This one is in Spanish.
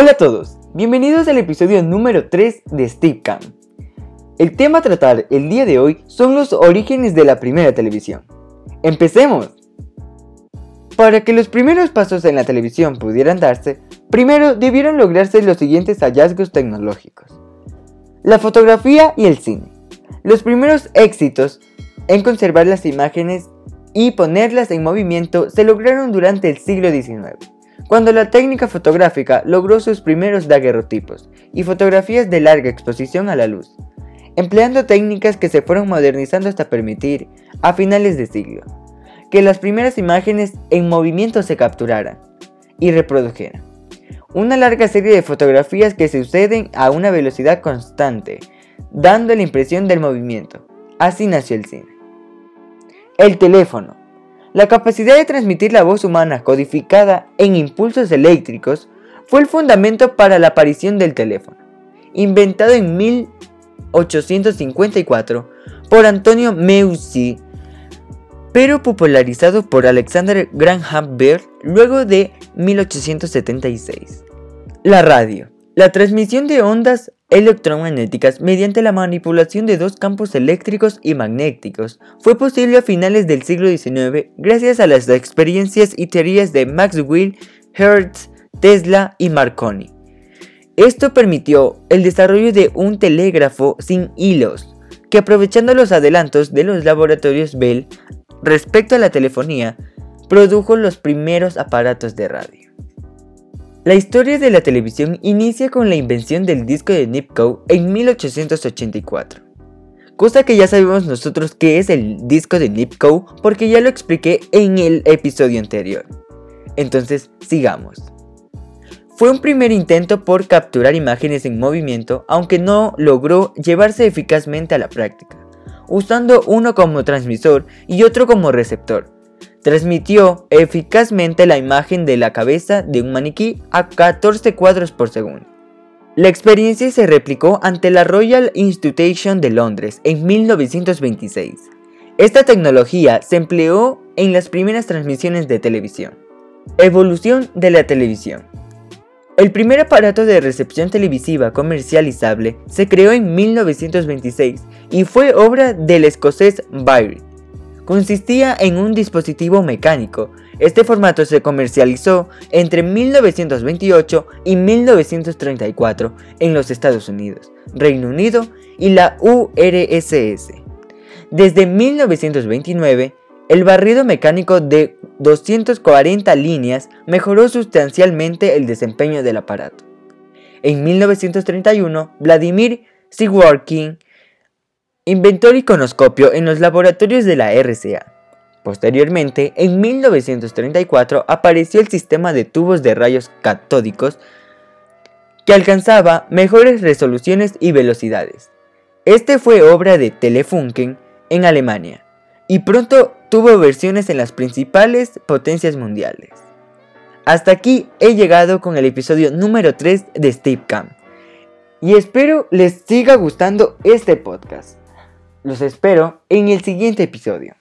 Hola a todos, bienvenidos al episodio número 3 de Steepcam. El tema a tratar el día de hoy son los orígenes de la primera televisión. ¡Empecemos! Para que los primeros pasos en la televisión pudieran darse, primero debieron lograrse los siguientes hallazgos tecnológicos. La fotografía y el cine. Los primeros éxitos en conservar las imágenes y ponerlas en movimiento se lograron durante el siglo XIX, cuando la técnica fotográfica logró sus primeros daguerrotipos y fotografías de larga exposición a la luz, empleando técnicas que se fueron modernizando hasta permitir, a finales de siglo, que las primeras imágenes en movimiento se capturaran y reprodujeran. Una larga serie de fotografías que suceden a una velocidad constante, dando la impresión del movimiento. Así nació el cine. El teléfono. La capacidad de transmitir la voz humana codificada en impulsos eléctricos fue el fundamento para la aparición del teléfono, inventado en 1854 por Antonio Meucci, pero popularizado por Alexander Graham Bell luego de 1876. La radio. La transmisión de ondas electromagnéticas mediante la manipulación de dos campos eléctricos y magnéticos fue posible a finales del siglo XIX gracias a las experiencias y teorías de Maxwell, Hertz, Tesla y Marconi. Esto permitió el desarrollo de un telégrafo sin hilos, que aprovechando los adelantos de los laboratorios Bell respecto a la telefonía, produjo los primeros aparatos de radio. La historia de la televisión inicia con la invención del disco de Nipkow en 1884. Cosa que ya sabemos nosotros que es el disco de Nipkow porque ya lo expliqué en el episodio anterior. Entonces, sigamos. Fue un primer intento por capturar imágenes en movimiento, aunque no logró llevarse eficazmente a la práctica, usando uno como transmisor y otro como receptor, transmitió eficazmente la imagen de la cabeza de un maniquí a 14 cuadros por segundo. La experiencia se replicó ante la Royal Institution de Londres en 1926. Esta tecnología se empleó en las primeras transmisiones de televisión. Evolución de la televisión. El primer aparato de recepción televisiva comercializable se creó en 1926 y fue obra del escocés Byron consistía en un dispositivo mecánico. Este formato se comercializó entre 1928 y 1934 en los Estados Unidos, Reino Unido y la URSS. Desde 1929, el barrido mecánico de 240 líneas mejoró sustancialmente el desempeño del aparato. En 1931, Vladimir Siworkin inventó el iconoscopio en los laboratorios de la RCA. Posteriormente, en 1934 apareció el sistema de tubos de rayos catódicos que alcanzaba mejores resoluciones y velocidades. Este fue obra de Telefunken en Alemania y pronto tuvo versiones en las principales potencias mundiales. Hasta aquí he llegado con el episodio número 3 de Steve Camp y espero les siga gustando este podcast. Los espero en el siguiente episodio.